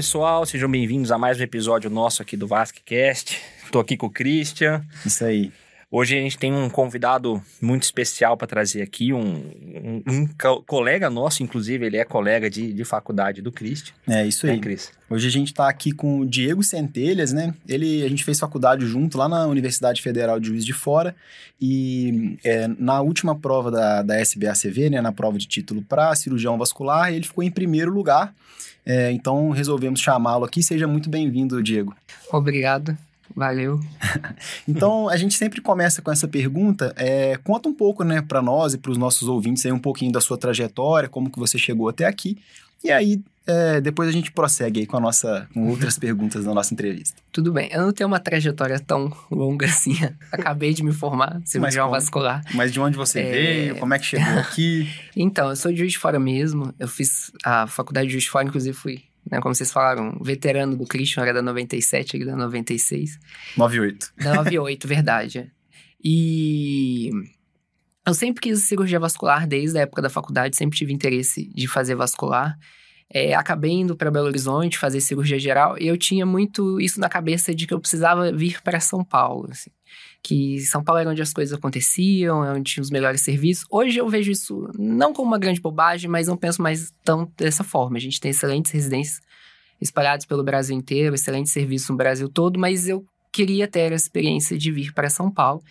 pessoal, sejam bem-vindos a mais um episódio nosso aqui do VasqueCast. Estou aqui com o Christian. Isso aí. Hoje a gente tem um convidado muito especial para trazer aqui, um, um, um co colega nosso, inclusive, ele é colega de, de faculdade do Christian. É, isso aí. É, Cris? Hoje a gente está aqui com o Diego Centelhas, né? Ele, a gente fez faculdade junto lá na Universidade Federal de Juiz de Fora e é, na última prova da, da SBACV, né, na prova de título para cirurgião vascular, ele ficou em primeiro lugar. É, então resolvemos chamá-lo aqui. Seja muito bem-vindo, Diego. Obrigado. Valeu. então, a gente sempre começa com essa pergunta. É, conta um pouco, né, para nós e para os nossos ouvintes aí um pouquinho da sua trajetória, como que você chegou até aqui. E aí, é, depois a gente prossegue aí com a nossa, com outras perguntas da nossa entrevista. Tudo bem. Eu não tenho uma trajetória tão longa assim. Acabei de me formar, cirurgião vascular. Mas de onde você é... veio? Como é que chegou aqui? então, eu sou de Juiz de Fora mesmo. Eu fiz a faculdade de Juiz de Fora, inclusive fui né? Como vocês falaram, veterano do Christian era da 97, ele da 96. 98. Da 98, verdade. E eu sempre quis cirurgia vascular desde a época da faculdade, sempre tive interesse de fazer vascular. É, acabei indo para Belo Horizonte fazer cirurgia geral e eu tinha muito isso na cabeça de que eu precisava vir para São Paulo. Assim que São Paulo era onde as coisas aconteciam, é onde tinha os melhores serviços. Hoje eu vejo isso não como uma grande bobagem, mas não penso mais tão dessa forma. A gente tem excelentes residências espalhadas pelo Brasil inteiro, excelente serviço no Brasil todo, mas eu queria ter a experiência de vir para São Paulo.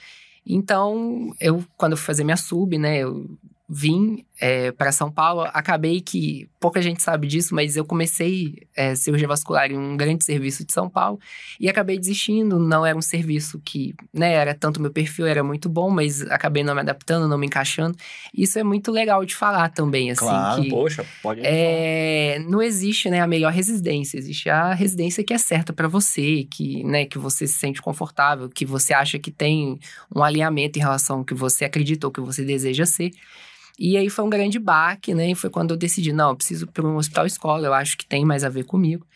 Então, eu, quando eu fui fazer minha sub, né, eu vim é, para São Paulo, acabei que pouca gente sabe disso, mas eu comecei é, cirurgia vascular em um grande serviço de São Paulo e acabei desistindo. Não era um serviço que, né, era tanto meu perfil era muito bom, mas acabei não me adaptando, não me encaixando. Isso é muito legal de falar também, assim. Claro, que, poxa, pode. É, não existe, né, a melhor residência. Existe a residência que é certa para você, que, né, que você se sente confortável, que você acha que tem um alinhamento em relação ao que você acredita ou que você deseja ser. E aí foi um grande baque, né? E foi quando eu decidi, não, eu preciso para um hospital escola, eu acho que tem mais a ver comigo.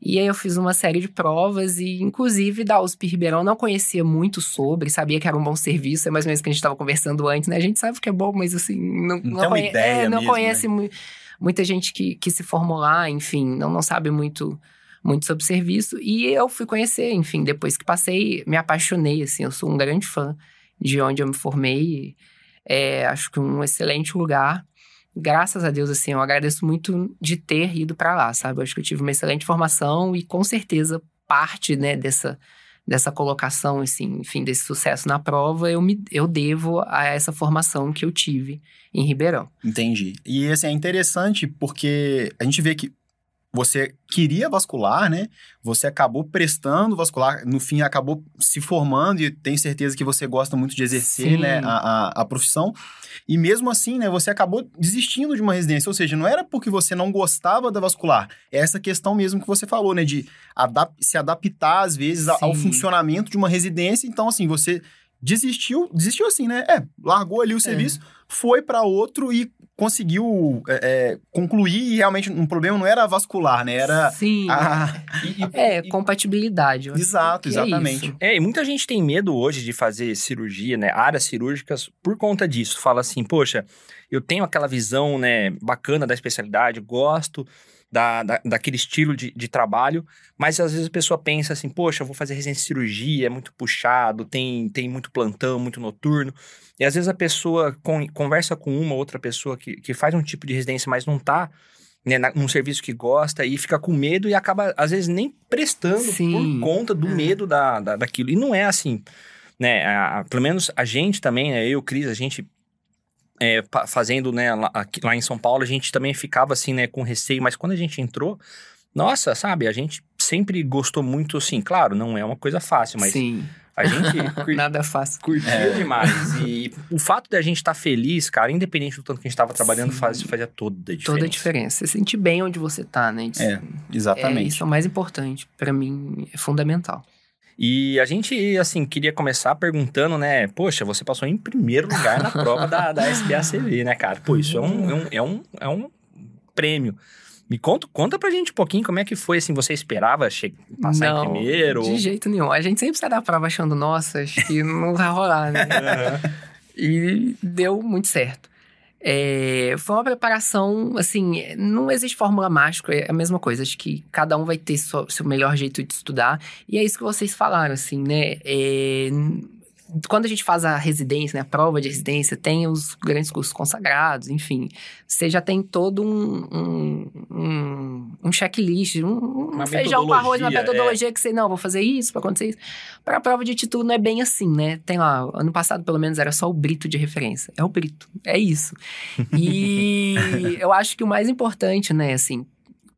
E aí eu fiz uma série de provas e, inclusive, da USP Ribeirão não conhecia muito sobre, sabia que era um bom serviço, é mais ou menos que a gente estava conversando antes, né? A gente sabe que é bom, mas assim, não, não, não conhe ideia é, não mesmo, conhece né? muita gente que, que se formou lá, enfim, não, não sabe muito muito sobre serviço. E eu fui conhecer, enfim, depois que passei, me apaixonei, assim, eu sou um grande fã de onde eu me formei. É, acho que um excelente lugar. Graças a Deus, assim, eu agradeço muito de ter ido para lá, sabe? Eu acho que eu tive uma excelente formação e com certeza parte, né, dessa, dessa colocação, assim, enfim, desse sucesso na prova, eu, me, eu devo a essa formação que eu tive em Ribeirão. Entendi. E, assim, é interessante porque a gente vê que você queria vascular, né? Você acabou prestando vascular, no fim acabou se formando e tenho certeza que você gosta muito de exercer, né, a, a, a, profissão. E mesmo assim, né, você acabou desistindo de uma residência, ou seja, não era porque você não gostava da vascular, é essa questão mesmo que você falou, né, de adap se adaptar às vezes Sim. ao funcionamento de uma residência. Então, assim, você desistiu, desistiu assim, né? É, largou ali o é. serviço, é. foi para outro e conseguiu é, é, concluir e realmente um problema não era vascular, né? Era. Sim. A... E, e, é, e... compatibilidade. Exato, exatamente. É, é, e muita gente tem medo hoje de fazer cirurgia, né? Áreas cirúrgicas por conta disso. Fala assim, poxa, eu tenho aquela visão, né, bacana da especialidade, gosto. Da, da, daquele estilo de, de trabalho, mas às vezes a pessoa pensa assim, poxa, eu vou fazer residência de cirurgia, é muito puxado, tem, tem muito plantão, muito noturno. E às vezes a pessoa con conversa com uma outra pessoa que, que faz um tipo de residência, mas não tá né, num serviço que gosta e fica com medo e acaba, às vezes, nem prestando Sim. por conta do é. medo da, da, daquilo. E não é assim, né? A, a, pelo menos a gente também, né, eu, Cris, a gente é, fazendo, né, lá, aqui, lá em São Paulo, a gente também ficava assim, né, com receio, mas quando a gente entrou, nossa, sabe, a gente sempre gostou muito, assim, claro, não é uma coisa fácil, mas Sim. A gente curtia, Nada fácil. curtia é. demais. E o fato de a gente estar tá feliz, cara, independente do tanto que a gente estava trabalhando, faz, fazia toda a diferença. Toda a diferença. Você sente bem onde você tá, né? Isso, é, exatamente. É, isso é o mais importante. para mim, é fundamental. E a gente, assim, queria começar perguntando, né? Poxa, você passou em primeiro lugar na prova da, da SBACV, né, cara? Pô, isso é um, é um, é um, é um prêmio. Me conta, conta pra gente um pouquinho como é que foi, assim, você esperava passar não, em primeiro? de jeito nenhum. A gente sempre sai da prova achando, nossa, acho que não vai rolar, né? E deu muito certo. É, foi uma preparação, assim, não existe fórmula mágica, é a mesma coisa. Acho que cada um vai ter seu, seu melhor jeito de estudar. E é isso que vocês falaram, assim, né? É, quando a gente faz a residência, né, a prova de residência, tem os grandes cursos consagrados, enfim. Você já tem todo um, um, um, um checklist, um, um feijão com arroz, uma metodologia é. que você, não, vou fazer isso para acontecer isso. Para a prova de título não é bem assim, né? Tem lá, ano passado pelo menos era só o Brito de referência. É o Brito, é isso. E eu acho que o mais importante, né, assim,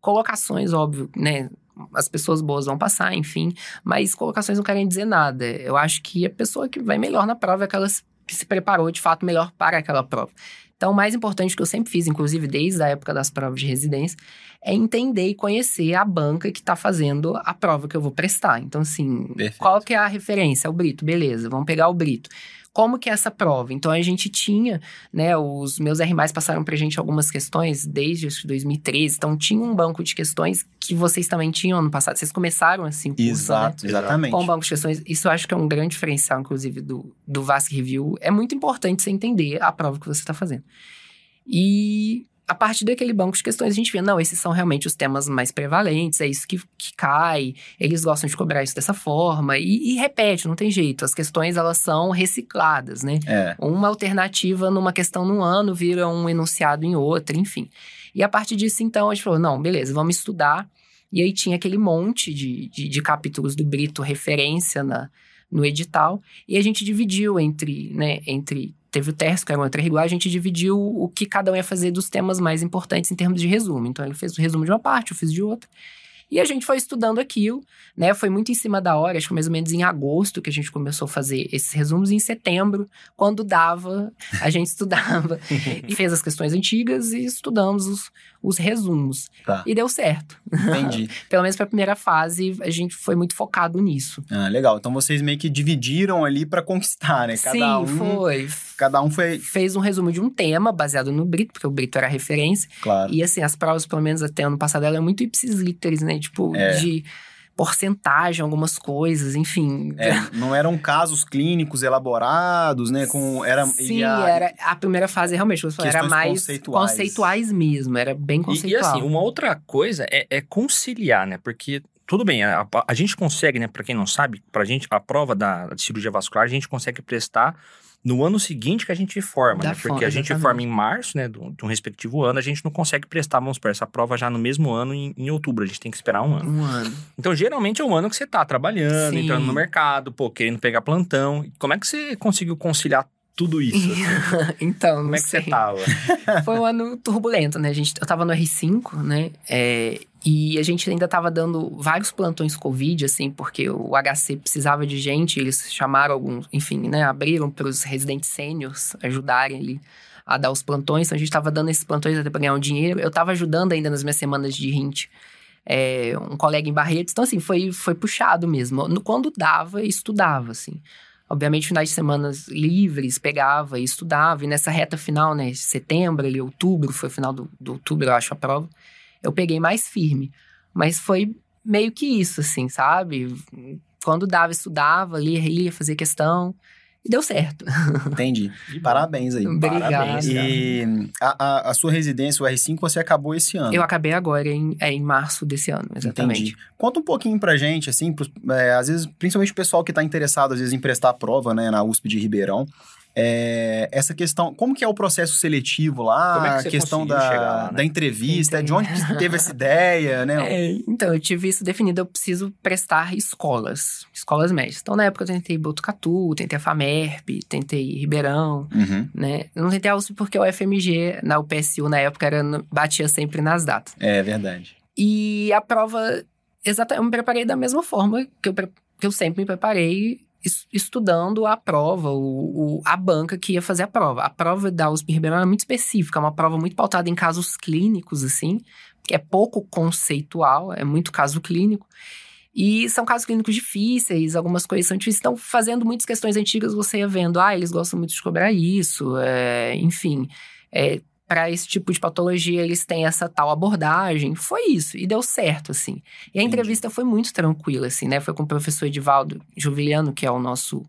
colocações, óbvio, né? As pessoas boas vão passar, enfim, mas colocações não querem dizer nada. Eu acho que a pessoa que vai melhor na prova é aquela que se preparou de fato melhor para aquela prova. Então, o mais importante que eu sempre fiz, inclusive desde a época das provas de residência, é entender e conhecer a banca que está fazendo a prova que eu vou prestar. Então, assim, Perfeito. qual que é a referência? É o Brito, beleza, vamos pegar o Brito como que é essa prova. Então a gente tinha, né, os meus R+, passaram pra gente algumas questões desde 2013, então tinha um banco de questões que vocês também tinham ano passado. Vocês começaram assim, curso, Exato, né? exatamente. Com um banco de questões. Isso eu acho que é um grande diferencial, inclusive, do, do VASC Review. É muito importante você entender a prova que você está fazendo. E a partir daquele banco de questões, a gente vê, não, esses são realmente os temas mais prevalentes, é isso que, que cai, eles gostam de cobrar isso dessa forma, e, e repete, não tem jeito, as questões, elas são recicladas, né? É. Uma alternativa numa questão num ano vira um enunciado em outra, enfim. E a partir disso, então, a gente falou, não, beleza, vamos estudar, e aí tinha aquele monte de, de, de capítulos do Brito, referência na, no edital, e a gente dividiu entre, né, entre teve o terço, que era uma regular, a gente dividiu o que cada um ia fazer dos temas mais importantes em termos de resumo. Então, ele fez o resumo de uma parte, eu fiz de outra. E a gente foi estudando aquilo, né? Foi muito em cima da hora, acho que mais ou menos em agosto que a gente começou a fazer esses resumos. Em setembro, quando dava, a gente estudava e fez as questões antigas e estudamos os, os resumos. Tá. E deu certo. Entendi. Pelo menos para a primeira fase, a gente foi muito focado nisso. Ah, legal. Então vocês meio que dividiram ali para conquistar, né? Cada Sim, um, foi. Cada um foi. Fez um resumo de um tema baseado no Brito, porque o Brito era referência. Claro. E assim, as provas, pelo menos até ano passado, eram muito ipsis literis, né? Tipo, É. de porcentagem, algumas coisas, enfim. É, não eram casos clínicos elaborados, né? Com, era, Sim, e a- era a primeira fase realmente, você falou, era mais conceituais. conceituais mesmo, era bem E, e conceitual. assim, uma outra coisa é, é conciliar, né? Porque, tudo bem, a, a gente consegue, né? Pra quem não sabe, pra gente, a prova da, de cirurgia vascular, a gente consegue prestar no ano seguinte que a gente forma, né? Porque forma, a gente exatamente. forma em março, né? Do, de um respectivo ano, a gente não consegue prestar, vamos supor, essa prova já no mesmo ano, em, em outubro. A gente tem que esperar um ano. Um ano. Então, geralmente é um ano que você tá trabalhando, Sim. entrando no mercado, pô, querendo pegar plantão. Como é que você conseguiu conciliar tudo isso? assim? então, não Como é que sei. você tava? Foi um ano turbulento, né? Gente, eu tava no R5, né? É, e a gente ainda tava dando vários plantões Covid, assim, porque o HC precisava de gente, eles chamaram alguns, enfim, né? Abriram para os residentes sêniors ajudarem ali a dar os plantões. Então a gente tava dando esses plantões até pra ganhar um dinheiro. Eu tava ajudando ainda nas minhas semanas de RINT. é, um colega em Barretos. Então, assim, foi, foi puxado mesmo. Quando dava, estudava, assim. Obviamente, finais de semanas livres, pegava e estudava. E nessa reta final, né, setembro, ali, outubro, foi o final do, do outubro, eu acho, a prova. Eu peguei mais firme. Mas foi meio que isso, assim, sabe? Quando dava, estudava, lia, lia, fazia questão. E deu certo. Entendi. Parabéns aí. Obrigada. Parabéns. E a, a, a sua residência, o R5, você acabou esse ano. Eu acabei agora em, é, em março desse ano, exatamente. Entendi. Conta um pouquinho pra gente, assim, pros- é, às vezes, principalmente o pessoal que tá interessado, às vezes, em prestar a prova, né, na USP de Ribeirão. É, essa questão, como que é o processo seletivo lá? Como é que a você questão da, lá, né? da entrevista, Entendi. de onde que teve essa ideia, né? É, então, eu tive isso definido, eu preciso prestar escolas, escolas médias. Então, na época, eu tentei Botucatu, tentei a FAMERP, tentei Ribeirão, Uhum. né? Eu não tentei a USP porque o FMG, na UPSU, na época, era, batia sempre nas datas. É verdade. E a prova, exatamente, eu me preparei da mesma forma que eu, que eu sempre me preparei, estudando a prova, o, o- a banca que ia fazer a prova. A prova da USP Ribeirão é muito específica, é uma prova muito pautada em casos clínicos, assim, que é pouco conceitual, é muito caso clínico. E são casos clínicos difíceis, algumas coisas são difíceis. Então, fazendo muitas questões antigas, você ia vendo, ah, eles gostam muito de cobrar isso, é, enfim. É, para esse tipo de patologia, eles têm essa tal abordagem. Foi isso, e deu certo, assim. E a Entendi. entrevista foi muito tranquila, assim, né? Foi com o professor Edivaldo Juviliano, que é o nosso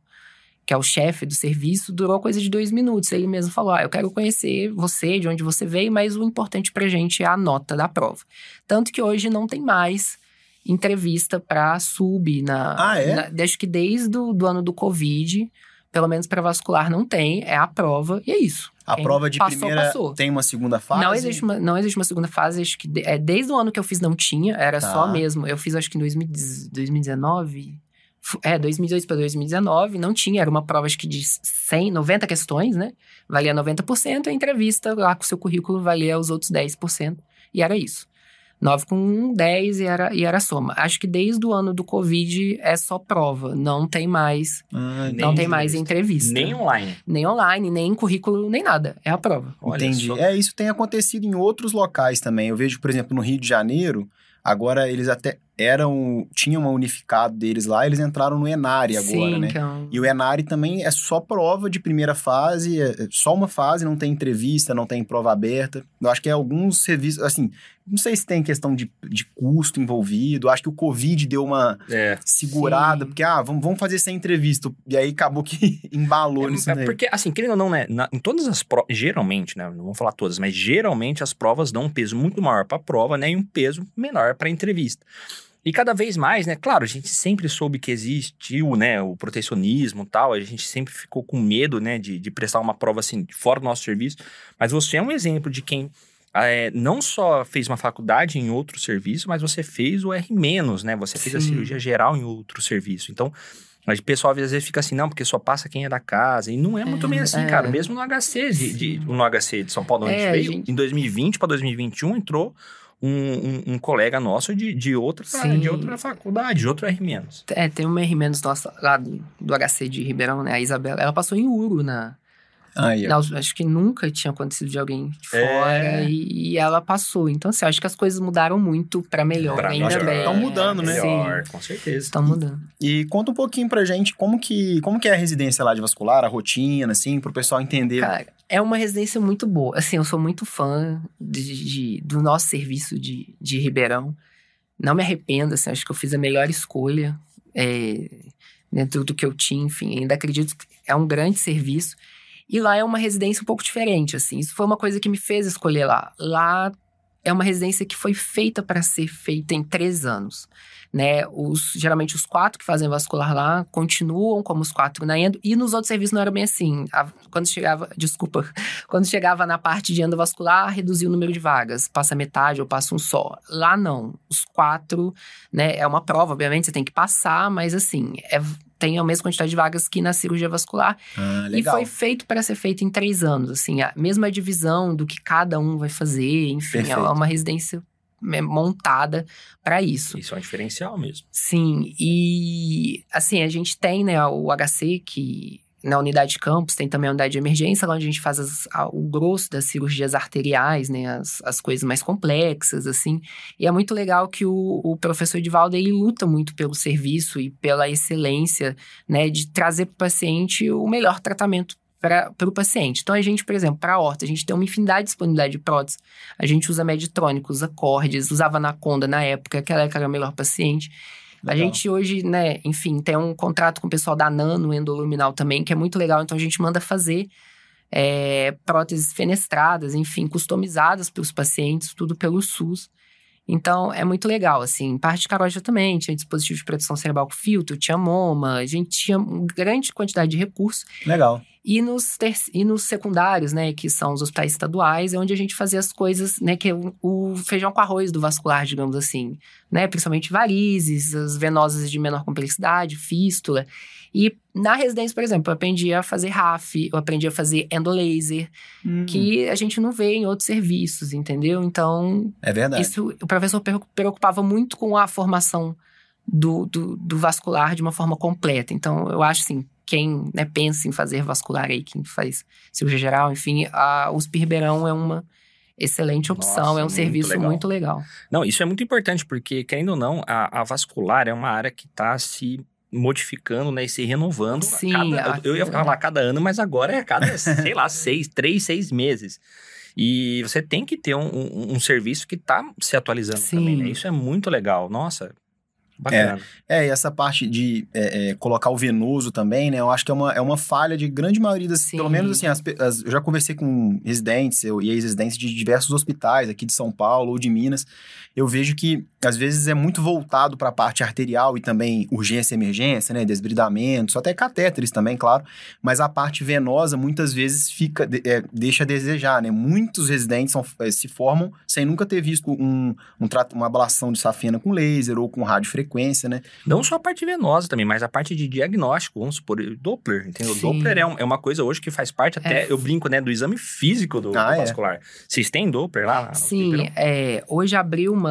que é o chefe do serviço, durou coisa de dois minutos. Ele mesmo falou: Ah, eu quero conhecer você, de onde você veio, mas o importante pra gente é a nota da prova. Tanto que hoje não tem mais entrevista para sub na, Ah, é? na- acho que desde o do ano do Covid, pelo menos para vascular não tem, é a prova e é isso. A Quem prova de passou, primeira passou. tem uma segunda fase? Não existe, uma, não existe uma segunda fase, acho que de- é, desde o ano que eu fiz não tinha, era Tá. só mesmo. Eu fiz acho que em 2000 2019. fu- É, 2018 para 2019, não tinha, era uma prova acho que de 100, 90 questões, né? Valia 90%, a entrevista lá com o seu currículo valia os outros 10%, e era isso. 9 com 10 e era, e era a soma. Acho que desde o ano do Covid é só prova, não tem mais, Ah, Nem não tem mais entrevista. Nem online. nem online, nem currículo, nem nada, é a prova. Olha Entendi. só. É, isso tem acontecido em outros locais também. Eu vejo, por exemplo, no Rio de Janeiro, agora eles até eram. Tinham uma unificado deles lá, eles entraram no Enari agora, Sim, né? um- E o Enari também é só prova de primeira fase, é é só uma fase, não tem entrevista, não tem prova aberta. Eu acho que é alguns serviços, assim, não sei se tem questão de, de custo envolvido, acho que o Covid deu uma É. segurada, Sim. porque, ah, vamos, vamos fazer essa entrevista. E aí acabou que embalou nisso É, daí. porque, assim, querendo ou não, né? na- em todas as provas, geralmente, né? Não vou falar todas, mas geralmente as provas dão um peso muito maior para a prova, né? E um peso menor para a entrevista. E cada vez mais, né? Claro, a gente sempre soube que existiu, né? O protecionismo e tal. A gente sempre ficou com medo, né? De, de prestar uma prova assim, fora do nosso serviço. Mas você é um exemplo de quem é, não só fez uma faculdade em outro serviço, mas você fez o R-, né? Você fez a Sim. cirurgia geral em outro serviço. Então, mas o pessoal às vezes fica assim, não, porque só passa quem é da casa. E não é muito É, bem assim, é. cara. Mesmo no HC, de, de- no HC de São Paulo, onde É, a gente veio, gente- em 2020 para 2021 entrou um, um- um colega nosso de, de, outra, Sim. de outra faculdade, de outro R-. É, tem uma R- nossa lá do, do HC de Ribeirão, né? A Isabela, ela passou em Uro na. Na- acho que nunca tinha acontecido de alguém de É. fora e, e ela passou. Então, assim, acho que as coisas mudaram muito pra melhor. Pra ainda melhor. bem. Tão mudando, né? Melhor, com certeza. Estão mudando. E conta um pouquinho pra gente como que, como que é a residência lá de vascular, a rotina, assim, pro pessoal entender. Cara, é uma residência muito boa. Assim, eu sou muito fã de, de- do nosso serviço de, de Ribeirão. Não me arrependo, assim, acho que eu fiz a melhor escolha é, dentro do que eu tinha, enfim. Ainda acredito que é um grande serviço. E lá é uma residência um pouco diferente, assim. Isso foi uma coisa que me fez escolher lá. Lá é uma residência que foi feita para ser feita em três anos, né? Os, geralmente os quatro que fazem vascular lá continuam como os quatro na endo, e nos outros serviços não era bem assim. A- quando chegava, desculpa, quando chegava na parte de endovascular, reduzia o número de vagas, passa metade ou passa um só. Lá não, os quatro, né? É uma prova, obviamente, você tem que passar, mas assim, é- tem a mesma quantidade de vagas que na cirurgia vascular. Ah, E foi feito para ser feito em três anos, assim, a mesma divisão do que cada um vai fazer, enfim, é Perfeito. uma residência é, montada para isso. Isso é um diferencial mesmo. Sim, e assim, a gente tem, né, o HC que na unidade de campus tem também a unidade de emergência, lá onde a gente faz as- a- o grosso das cirurgias arteriais, né, as, as coisas mais complexas, assim. E é muito legal que o, o professor Edivaldo, ele luta muito pelo serviço e pela excelência, né, de trazer para o paciente o melhor tratamento para o paciente. Então, a gente, por exemplo, para a horta, a gente tem uma infinidade de disponibilidade de prótese. A gente usa Medtronic, usa Cordes, usava Anaconda na época, aquela que era o melhor paciente. A Legal. gente hoje, né, enfim, tem um contrato com o pessoal da Nano Endoluminal também, que é muito legal. Então a gente manda fazer é, próteses fenestradas, enfim, customizadas para os pacientes, tudo pelo SUS. Então é muito legal, assim. Parte de carótida também, tinha dispositivo de proteção cerebral com filtro, tinha MoMA, a gente tinha uma grande quantidade de recursos. Legal. E nos, ter- e nos secundários, né, que são os hospitais estaduais, é onde a gente fazia as coisas, né, que é o, o feijão com arroz do vascular, digamos assim, né, principalmente varizes, as venosas de menor complexidade, fístula. E na residência, por exemplo, eu aprendi a fazer RAF, eu aprendi a fazer endolaser, Hum, que a gente não vê em outros serviços, entendeu? Então, é verdade. isso, o professor preocupava muito com a formação do, do, do vascular de uma forma completa. Então, eu acho assim, quem né, pensa em fazer vascular aí, quem faz cirurgia geral, enfim, a USP Ribeirão é uma excelente opção, Nossa, é um muito serviço legal. muito legal. Não, isso é muito importante, porque, querendo ou não, a, a vascular é uma área que está se modificando, né, e se renovando. Sim, cada- a- eu ia falar a cada ano, mas agora é a cada, sei lá, seis, três, seis meses. E você tem que ter um, um- um serviço que está se atualizando Sim. também, né? Isso é muito legal. Nossa, Bacana. É, e essa parte de é, é, colocar o venoso também, né? Eu acho que é uma, é uma falha de grande maioria das. Sim. Pelo menos assim, as as- eu já conversei com residentes eu, e ex-residentes de diversos hospitais aqui de São Paulo ou de Minas. Eu vejo que às vezes é muito voltado para a parte arterial e também urgência e emergência, né? Desbridamentos, até catéteres também, claro. Mas a parte venosa muitas vezes fica, é, deixa a desejar, né? Muitos residentes são- é, se formam sem nunca ter visto um, um trato- uma ablação de safena com laser ou com radiofrequência, né? Não só a parte venosa também, mas a parte de diagnóstico, vamos supor, Doppler, entendeu? Sim. Doppler é, um- é uma coisa hoje que faz parte até, É. eu brinco, né, do exame físico do, Ah, do é. vascular. Vocês têm Doppler lá? Sim, é, hoje abriu uma,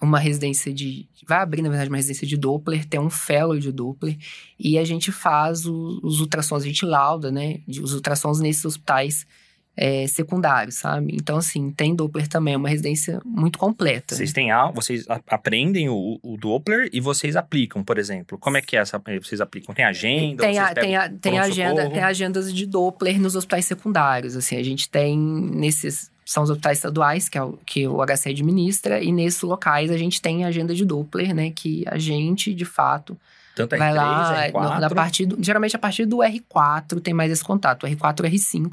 uma residência de. Vai abrir, na verdade, uma residência de Doppler, tem um fellow de Doppler, e a gente faz o- os ultrassons, a gente lauda, né? Os ultrassons nesses hospitais é, secundários, sabe? Então, assim, tem Doppler também, é uma residência muito completa. Vocês têm a, vocês aprendem o, o Doppler e vocês aplicam, por exemplo. Como é que é essa? Vocês aplicam? Tem agenda? Tem, a, tem, a, tem, agenda, tem agendas de Doppler nos hospitais secundários. Assim, a gente tem nesses. São os hospitais estaduais que, é o, que o HC administra, e nesses locais a gente tem agenda de Doppler, né? Que a gente, de fato, Tanto vai R3, lá. R4. no- na partir do- geralmente a partir do R4 tem mais esse contato, R4 e R5.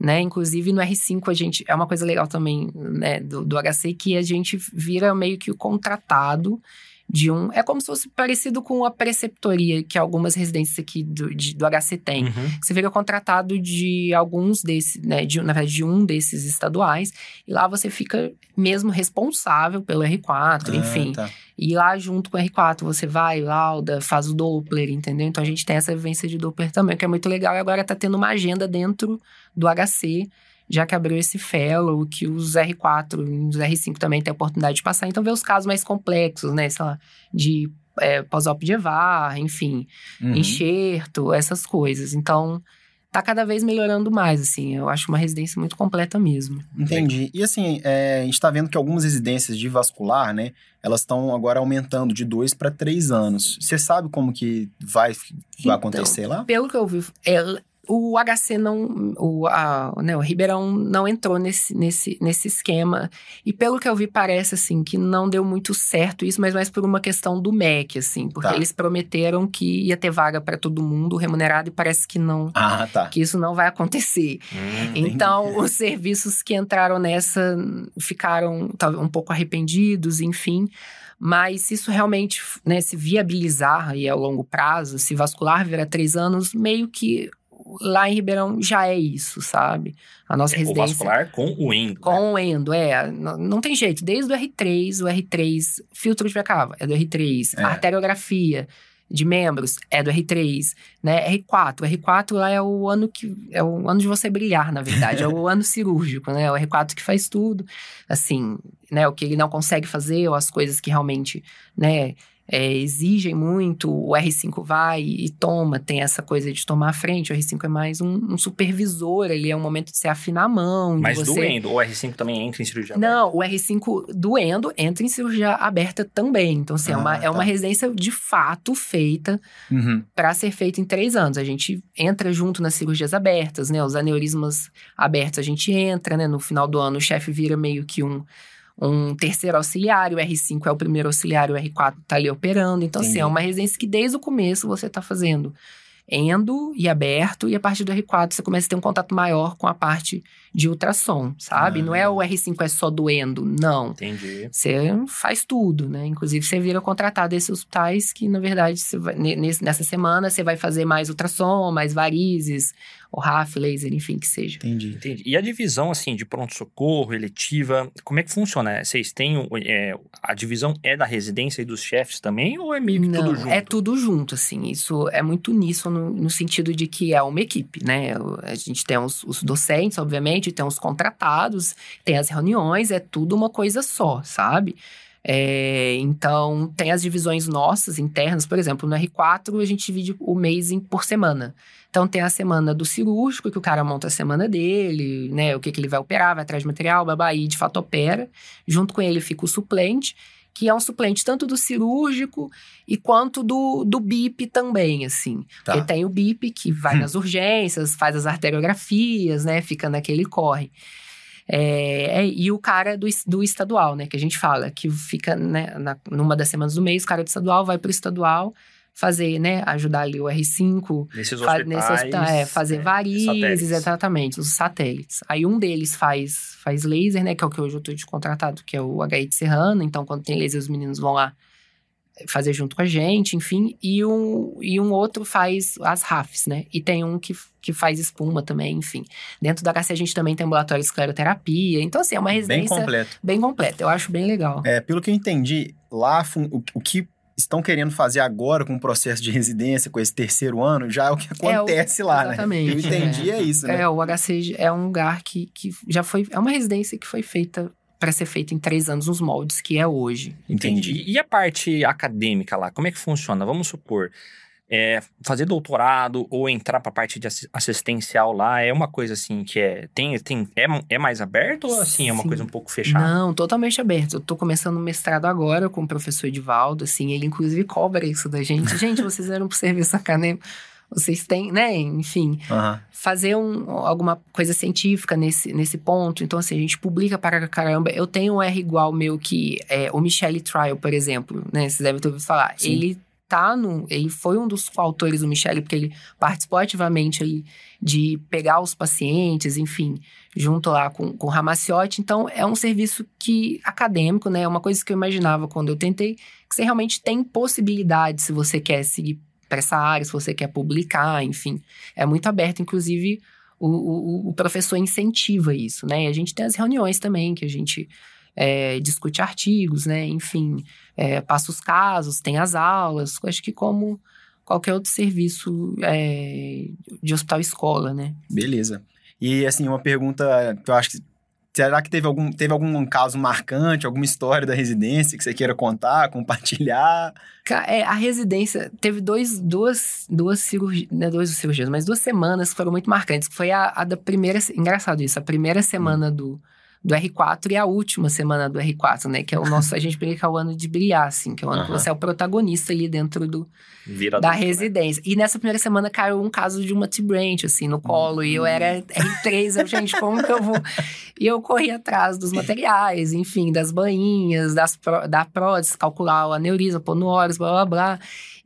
Né? Inclusive no R5 a gente. É uma coisa legal também né, do, do HC que a gente vira meio que o contratado de um. É como se fosse parecido com a preceptoria que algumas residências aqui do, de- do HC têm. Uhum. Você fica contratado de alguns desses, né? De, na verdade, de um desses estaduais. E lá você fica mesmo responsável pelo R4, enfim. Ah, tá. E lá junto com o R4 você vai, lauda, faz o Doppler, entendeu? Então a gente tem essa vivência de Doppler também, que é muito legal. E agora tá tendo uma agenda dentro do HC, já que abriu esse fellow, que os R4 e os R5 também tem a oportunidade de passar. Então vê os casos mais complexos, né? Sei lá, de é, pós-op de EVAR, enfim, Uhum. enxerto, essas coisas. Então tá cada vez melhorando mais, assim. Eu acho uma residência muito completa mesmo. Entendi. E assim, é, a gente tá vendo que algumas residências de vascular, né? Elas estão agora aumentando de dois para três anos. Você sabe como que vai, vai Então, acontecer lá? Pelo que eu vi, é, o HC não. O, a, né, o Ribeirão não entrou nesse, nesse, nesse esquema. E pelo que eu vi, parece assim que não deu muito certo isso, mas mais por uma questão do MEC, assim, porque Tá. eles prometeram que ia ter vaga para todo mundo remunerado e parece que não. Ah, tá. Que isso não vai acontecer. Hum, Então, os serviços que entraram nessa ficaram talvez um pouco arrependidos, enfim. Mas se isso realmente né, se viabilizar aí a longo prazo, se vascular virar três anos, meio que lá em Ribeirão já é isso, sabe? A nossa É, o residência. vascular com o endo. né? Com o endo, é. Não, não tem jeito. Desde o R3, o R3, filtro de vacava, é do R3. É. Arteriografia de membros é do R3, né? R4. O R4 lá é o ano que é o ano de você brilhar, na verdade. é o ano cirúrgico, né? É o R4 que faz tudo. Assim, né? O que ele não consegue fazer, ou as coisas que realmente, né? É, exigem muito, o R5 vai e toma, tem essa coisa de tomar a frente. O R5 é mais um, um supervisor, ele é um momento de você afinar a mão. Mas você... doendo. O R5 também entra em cirurgia aberta? Não, o R5 doendo entra em cirurgia aberta também. Então, assim, é, uma, Ah, é uma tá. residência de fato feita Uhum. para ser feita em três anos. A gente entra junto nas cirurgias abertas, né? Os aneurismas abertos a gente entra, né? No final do ano o chefe vira meio que um, um terceiro auxiliar, o R5 é o primeiro auxiliar, o R4 tá ali operando. Então, assim, Entendi. é uma residência que desde o começo você tá fazendo endo e aberto, e a partir do R4 você começa a ter um contato maior com a parte de ultrassom, sabe? Ah. Não é o R5 é só do endo, não. Entendi. Você faz tudo, né? Inclusive, você vira contratado desses hospitais que, na verdade, vai- nessa semana você vai fazer mais ultrassom, mais varizes, ou RAF, laser, enfim, que seja. Entendi. Entendi. E a divisão, assim, de pronto-socorro, eletiva, como é que funciona? Vocês têm, o- é, a divisão é da residência e dos chefes também, ou é meio que Não, tudo junto? é tudo junto, assim. Isso é muito nisso, no, no sentido de que é uma equipe, né? O- A gente tem os, os docentes, obviamente, tem os contratados, tem as reuniões, é tudo uma coisa só, sabe? É, então, tem as divisões nossas internas, por exemplo, no R4 a gente divide o mês em, por semana. Então, tem a semana do cirúrgico, que o cara monta a semana dele, né? O que, que ele vai operar, vai atrás de material, babá, e de fato opera. Junto com ele fica o suplente, que é um suplente tanto do cirúrgico e quanto do, do BIP também, assim. Tá. Porque tem o BIP que vai Hum. nas urgências, faz as arteriografias, né? Fica naquele corre. É, é, e o cara do, do estadual, né? Que a gente fala, que fica né, na, numa das semanas do mês, o cara do estadual vai pro estadual fazer, né? Ajudar ali o R5. Nesses hospitais. Nesse hospital, é, fazer é, varizes, exatamente, os satélites. Aí um deles faz, faz laser, né? Que é o que hoje eu tô de contratado, que é o HI de Serrano. Então, quando tem laser, os meninos vão lá fazer junto com a gente, enfim. E um, e um outro faz as RAFs, né? E tem um que, que faz espuma também, enfim. Dentro da HC a gente também tem ambulatório de escleroterapia. Então, assim, é uma residência... Bem completo. Bem completa. Eu acho bem legal. É, pelo que eu entendi, lá o, o que estão querendo fazer agora com o processo de residência, com esse terceiro ano, já é o que acontece é o, lá, exatamente, né? Eu entendi, é, é isso, né? É, o HC é um lugar que, que já foi... É uma residência que foi feita para ser feito em três anos nos moldes que é hoje. Entendi. E a parte acadêmica lá, como é que funciona? Vamos supor, é, fazer doutorado ou entrar para a parte de assistencial lá é uma coisa assim que é tem, tem é, é mais aberto ou assim é uma coisa um pouco fechada? Não, totalmente aberto. Eu tô começando o mestrado agora com o professor Edivaldo, assim, ele inclusive cobra isso da gente. gente, vocês eram pro serviço acadêmico vocês têm, né, enfim, uhum. fazer um, alguma coisa científica nesse, nesse ponto. Então, assim, a gente publica para caramba. Eu tenho um R igual meu que é o Michele Trial, por exemplo, né? Vocês devem ter ouvido falar. Sim. Ele tá no. Ele foi um dos autores do Michele, porque ele participou ativamente ali de pegar os pacientes, enfim, junto lá com, com o Ramaciotti. Então, é um serviço que acadêmico, né? É uma coisa que eu imaginava quando eu tentei, que você realmente tem possibilidade, se você quer seguir para essa área, se você quer publicar, enfim. É muito aberto, inclusive o, o, o professor incentiva isso, né? E a gente tem as reuniões também, que a gente é, discute artigos, né? Enfim, é, passa os casos, tem as aulas, acho que como qualquer outro serviço é, de hospital-escola, né? Beleza. E, assim, uma pergunta que eu acho que Será que teve algum, teve algum caso marcante, alguma história da residência que você queira contar, compartilhar? É, a residência teve dois, duas, duas cirurgias, não é duas cirurgias, mas duas semanas que foram muito marcantes. Foi a, a, da primeira, engraçado isso, a primeira semana hum. do, do R4 e a última semana do R4, né? Que é o nosso, a gente brinca, é o ano de brilhar, assim, que é o ano uhum. que você é o protagonista ali dentro do, Vira da né? residência. Né? E nessa primeira semana caiu um caso de uma T-Branch, assim, no colo, uhum. e eu era R3, eu, gente, como que eu vou... E eu corri atrás dos materiais, enfim, das bainhas, das, da prótese, calcular o aneurisma, pôr no óleo, blá, blá, blá.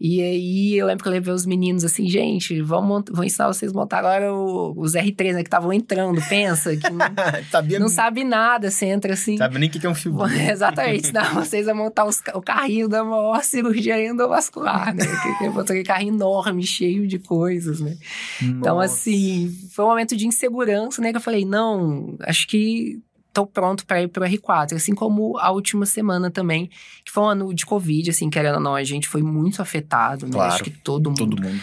E aí eu lembro que eu levei os meninos assim, gente, vamos, vou ensinar vocês a montar agora o, os R3, né, que estavam entrando, pensa, que não, Sabia não sabe nada, você entra assim. Sabe nem o que é um fio. Exatamente, dá vocês a montar os, o carrinho da maior cirurgia endovascular, né? que, eu aquele carrinho enorme, cheio de coisas, né? Então, Nossa. Então, assim, foi um momento de insegurança, né? Que eu falei, não, acho que tô pronto para ir pro R4. Assim como a última semana também, que foi um ano de Covid, assim, querendo ou não, a gente foi muito afetado, né? Claro, Acho que todo mundo. Todo mundo.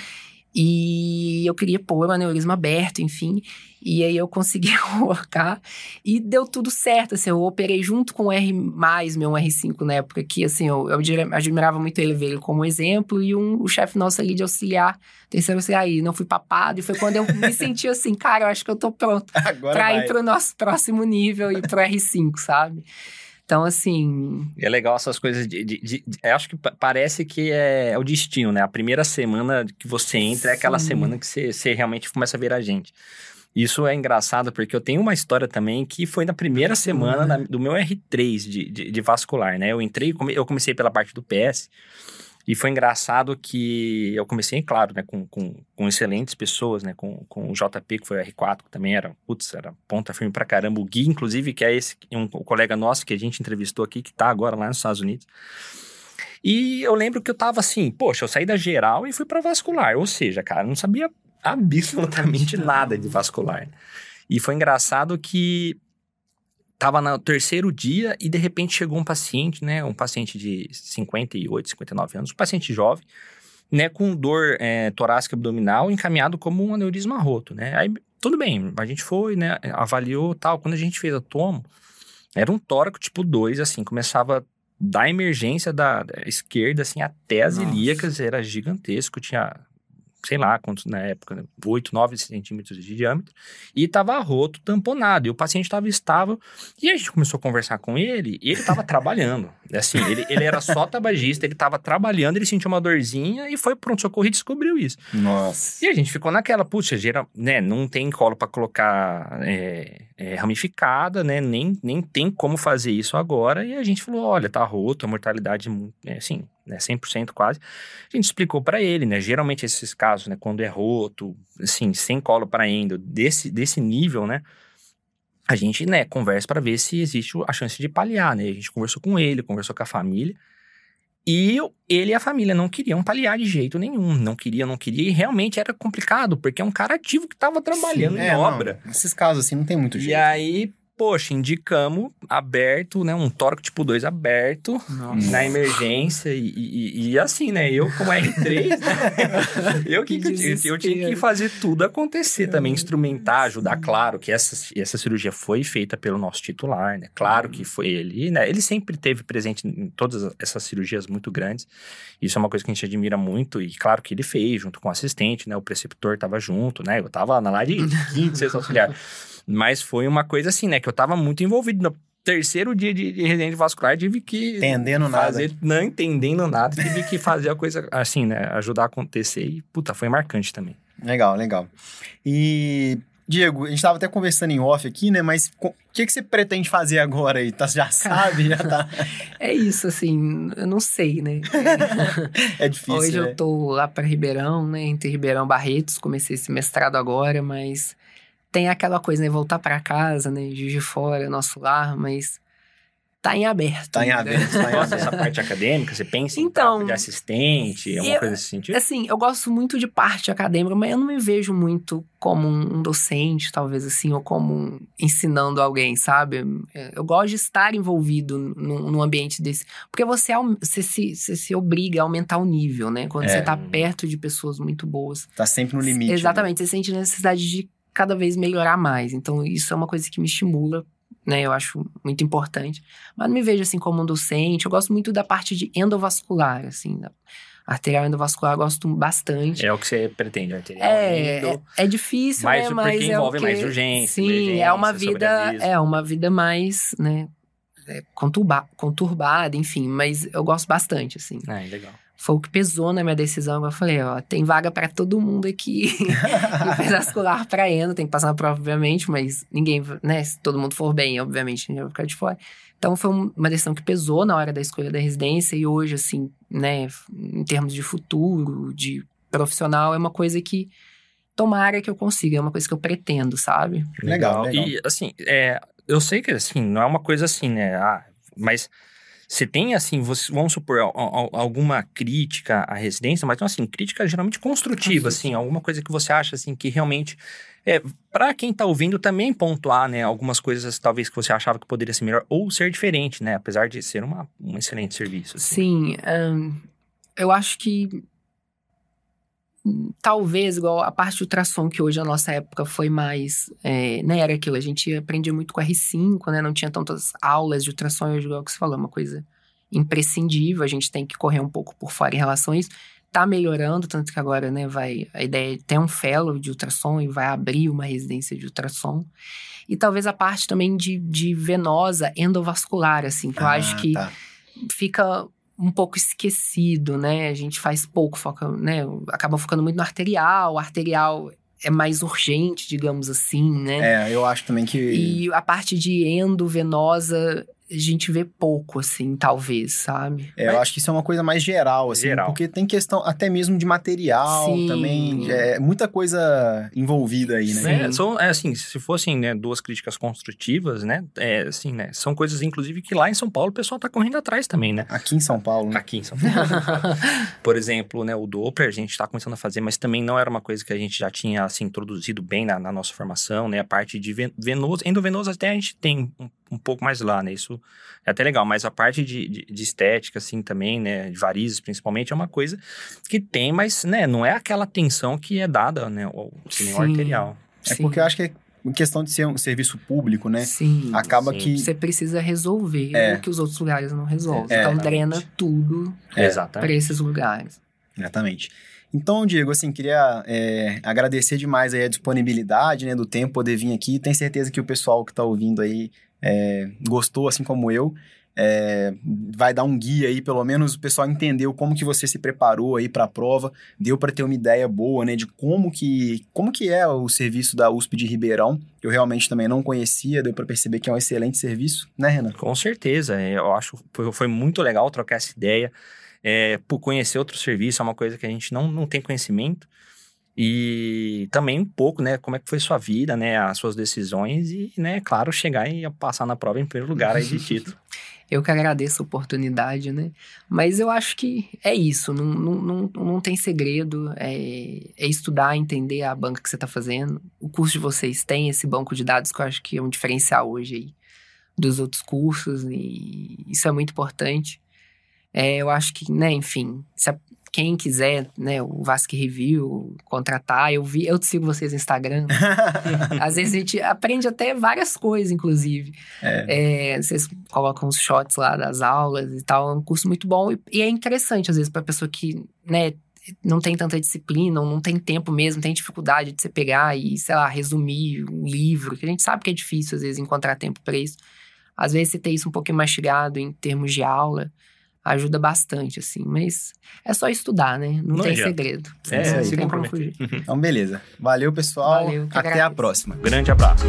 E eu queria pôr o aneurisma aberto, enfim. E aí eu consegui colocar e deu tudo certo, assim, eu operei junto com o R+, meu R5 na época, que assim, eu, eu admirava muito ele, ver ele como exemplo, e um, o chefe nosso ali de auxiliar, terceiro auxiliar aí, não fui papado, e foi quando eu me senti assim, cara, eu acho que eu tô pronto vai. ir pro nosso próximo nível e pro R5, sabe? Então, assim. É legal essas coisas de. de, de, acho que parece que é, é, o destino, né? A primeira semana que você entra Sim. é aquela semana que você, você realmente começa a ver a gente. Isso é engraçado porque eu tenho uma história também que foi na primeira semana da, do meu R3 de, de, de, vascular, né? Eu entrei, eu comecei pela parte do PS e foi engraçado que eu comecei, claro, né, com, com, com excelentes pessoas, né, com, com o JP, que foi o R4, que também era, putz, era ponta firme pra caramba. O Gui, inclusive, que é esse, um, um colega nosso que a gente entrevistou aqui, que tá agora lá nos Estados Unidos. E eu lembro que eu tava assim, poxa, eu saí da geral e fui para vascular. Ou seja, cara, não sabia absolutamente nada de vascular. E foi engraçado que tava no terceiro dia e de repente chegou um paciente, né? Um paciente de 58, 59 anos, um paciente jovem, né? Com dor é, torácica abdominal encaminhado como um aneurisma roto, né? Aí, tudo bem, a gente foi, né? Avaliou tal. Quando a gente fez a tomo, era um tóraco tipo 2, assim, começava da emergência da, da esquerda, assim, até as Nossa. ilíacas, era gigantesco, tinha sei lá quantos na época, né? 8, 9 centímetros de diâmetro, e estava roto, tamponado, e o paciente estava estável, e a gente começou a conversar com ele, e ele estava trabalhando, assim, ele, ele era só tabagista, ele estava trabalhando, ele sentiu uma dorzinha, e foi pronto-socorro e descobriu isso. Nossa. E a gente ficou naquela, puxa, geral, né, não tem colo para colocar é, é, ramificada, né, nem, nem tem como fazer isso agora, e a gente falou, olha, tá roto, a mortalidade, é, assim, né, 100% quase. A gente explicou para ele, né, geralmente esses casos, né, quando é roto, assim, sem colo para endo, desse, desse nível, né, a gente, né, conversa para ver se existe a chance de paliar, né, a gente conversou com ele, conversou com a família, e ele e a família não queriam paliar de jeito nenhum, não queria, não queria, e realmente era complicado, porque é um cara ativo que estava trabalhando Sim, em é, não, obra. Esses casos assim não tem muito jeito. E aí, poxa, indicamos aberto, né? Um tórax tipo 2 aberto Nossa. na emergência. E, e- e assim, né? Eu, como R3, né? eu, que, Que eu, tinha- que fazer tudo acontecer também, instrumentar, ajudar. Claro que essa, essa cirurgia foi feita pelo nosso titular, né? Claro que foi ele, né? Ele sempre teve presente em todas essas cirurgias muito grandes. Isso é uma coisa que a gente admira muito. E claro que ele fez, junto com o assistente, né? O preceptor tava junto, né? Eu tava na lá de quinto, sexto auxiliar. Mas foi uma coisa assim, né? Que eu tava muito envolvido. No terceiro dia de, de residente vascular, tive que Entendendo nada. fazer, não entendendo nada, tive que fazer a coisa assim, né? Ajudar a acontecer e, puta, foi marcante também. Legal, legal. E, Diego, a gente tava até conversando em off aqui, né? Mas o que, que você pretende fazer agora aí? Tá, já sabe? Já tá... É isso, assim, eu não sei, né? É difícil, Hoje né? eu tô lá para Ribeirão, né? Entre Ribeirão e Barretos, comecei esse mestrado agora, mas tem aquela coisa, né? Voltar para casa, né? Juiz de Fora, nosso lar, mas tá em aberto. Tá em ainda. aberto, tá em Nossa, aberto. essa parte acadêmica, você pensa em Então, papo de assistente, alguma eu- coisa nesse sentido? Assim, eu gosto muito de parte acadêmica, mas eu não me vejo muito como um docente, talvez assim, ou como um- ensinando alguém, sabe? Eu gosto de estar envolvido num, num ambiente desse. Porque você, você, se, você se obriga a aumentar o nível, né? Quando É. você tá perto de pessoas muito boas. Tá sempre no limite. né? Exatamente, você sente necessidade de cada vez melhorar mais. Então, isso é uma coisa que me estimula, né? Eu acho muito importante. Mas não me vejo assim como um docente. Eu gosto muito da parte de endovascular, assim, da arterial endovascular, eu gosto bastante. É o que você pretende, arterial, É, endo. é, é difícil, Mas né? porque Mas é o envolve que... mais urgência, Sim, emergência, é uma vida, é uma vida mais, né? é, conturba, conturbada, enfim. Mas eu gosto bastante, assim. É, legal. Foi o que pesou na minha decisão. Eu falei, ó, tem vaga pra todo mundo aqui. E vascular pra endo, tem que passar na prova, obviamente, mas ninguém, né? Se todo mundo for bem, obviamente, ninguém vai ficar de fora. Então foi um- uma decisão que pesou na hora da escolha da residência e hoje, assim, né, em termos de futuro, de profissional, é uma coisa que tomara que eu consiga, é uma coisa que eu pretendo, sabe? Legal, legal. E, assim, é, eu sei que, assim, não é uma coisa assim, né? Ah, mas você tem, assim, você- vamos supor, al- al- alguma crítica à residência, mas, assim, crítica geralmente construtiva, assim, alguma coisa que você acha, assim, que realmente... É, para quem tá ouvindo também pontuar, né, algumas coisas talvez que você achava que poderia ser melhor ou ser diferente, né, apesar de ser uma, um excelente serviço. assim. Sim, ahn, eu acho que talvez, igual a parte de ultrassom, que hoje na nossa época foi mais, é, né, era aquilo, a gente aprendia muito com R5, né, não tinha tantas aulas de ultrassom, hoje, igual que você falou, é uma coisa imprescindível, a gente tem que correr um pouco por fora em relação a isso. Tá melhorando, tanto que agora, né, vai, a ideia é ter um fellow de ultrassom e vai abrir uma residência de ultrassom. E talvez a parte também de, de venosa endovascular, assim, que eu acho Ah, que tá. fica um pouco esquecido, né? A gente faz pouco, foca, né? Acaba focando muito no arterial. O arterial é mais urgente, digamos assim, né? É, eu acho também que. E a parte de endovenosa, a gente vê pouco, assim, talvez, sabe? É, eu acho que isso é uma coisa mais geral, assim, Geral. porque tem questão até mesmo de material Sim. também, é muita coisa envolvida aí, né? É, são, é assim, se fossem né, duas críticas construtivas, né, é, assim, né, são coisas, inclusive, que lá em São Paulo o pessoal tá correndo atrás também, né? Aqui em São Paulo, né? Aqui em São Paulo. Por exemplo, né, o Doppler a gente tá começando a fazer, mas também não era uma coisa que a gente já tinha, assim, introduzido bem na, na nossa formação, né? A parte de ven- venoso, endovenoso até a gente tem um, um pouco mais lá, né? Isso é até legal, mas a parte de, de, de estética, assim, também, né, de varizes principalmente, é uma coisa que tem, mas, né, não é aquela atenção que é dada, né, ao cinema Sim. arterial. É Sim. porque eu acho que é questão de ser um serviço público, né? Sim. Acaba sim. que. Você precisa resolver É. o que os outros lugares não resolvem. É, então exatamente. drena tudo É. para esses lugares. Exatamente. Então, Diego, assim, queria é, agradecer demais aí a disponibilidade, né, do tempo, poder vir aqui. Tenho certeza que o pessoal que está ouvindo aí é, gostou, assim como eu. É, vai dar um guia aí, pelo menos o pessoal entendeu como que você se preparou aí para a prova, deu para ter uma ideia boa, né, de como que, como que é o serviço da USP de Ribeirão. Eu realmente também não conhecia, deu para perceber que é um excelente serviço, né, Renan? Com certeza, eu acho que foi muito legal trocar essa ideia. É, por conhecer outro serviço é uma coisa que a gente não, não tem conhecimento. E também um pouco, né, como é que foi sua vida, né, as suas decisões e, né, claro, chegar e passar na prova em primeiro lugar aí de título. Eu que agradeço a oportunidade, né? Mas eu acho que é isso, não, não, não, não tem segredo. É, é estudar, entender a banca que você está fazendo. O curso de vocês tem esse banco de dados que eu acho que é um diferencial hoje aí dos outros cursos, e isso é muito importante. É, eu acho que, né, enfim, se quem quiser, né, o Vasque Review, contratar, eu vi, eu sigo vocês no Instagram. Às vezes a gente aprende até várias coisas, inclusive. É. É, vocês colocam os shots lá das aulas e tal, é um curso muito bom. E, e é interessante, às vezes, para pessoa que, né, não tem tanta disciplina, ou não tem tempo mesmo, tem dificuldade de você pegar e, sei lá, resumir um livro, que a gente sabe que é difícil, às vezes, encontrar tempo para isso. Às vezes, você ter isso um pouquinho mastigado em termos de aula ajuda bastante, assim. Mas é só estudar, né? Não, não tem adianta. segredo. É, é não tem como fugir. Então, beleza. Valeu, pessoal. Valeu, Até agradeço. a próxima. Grande abraço.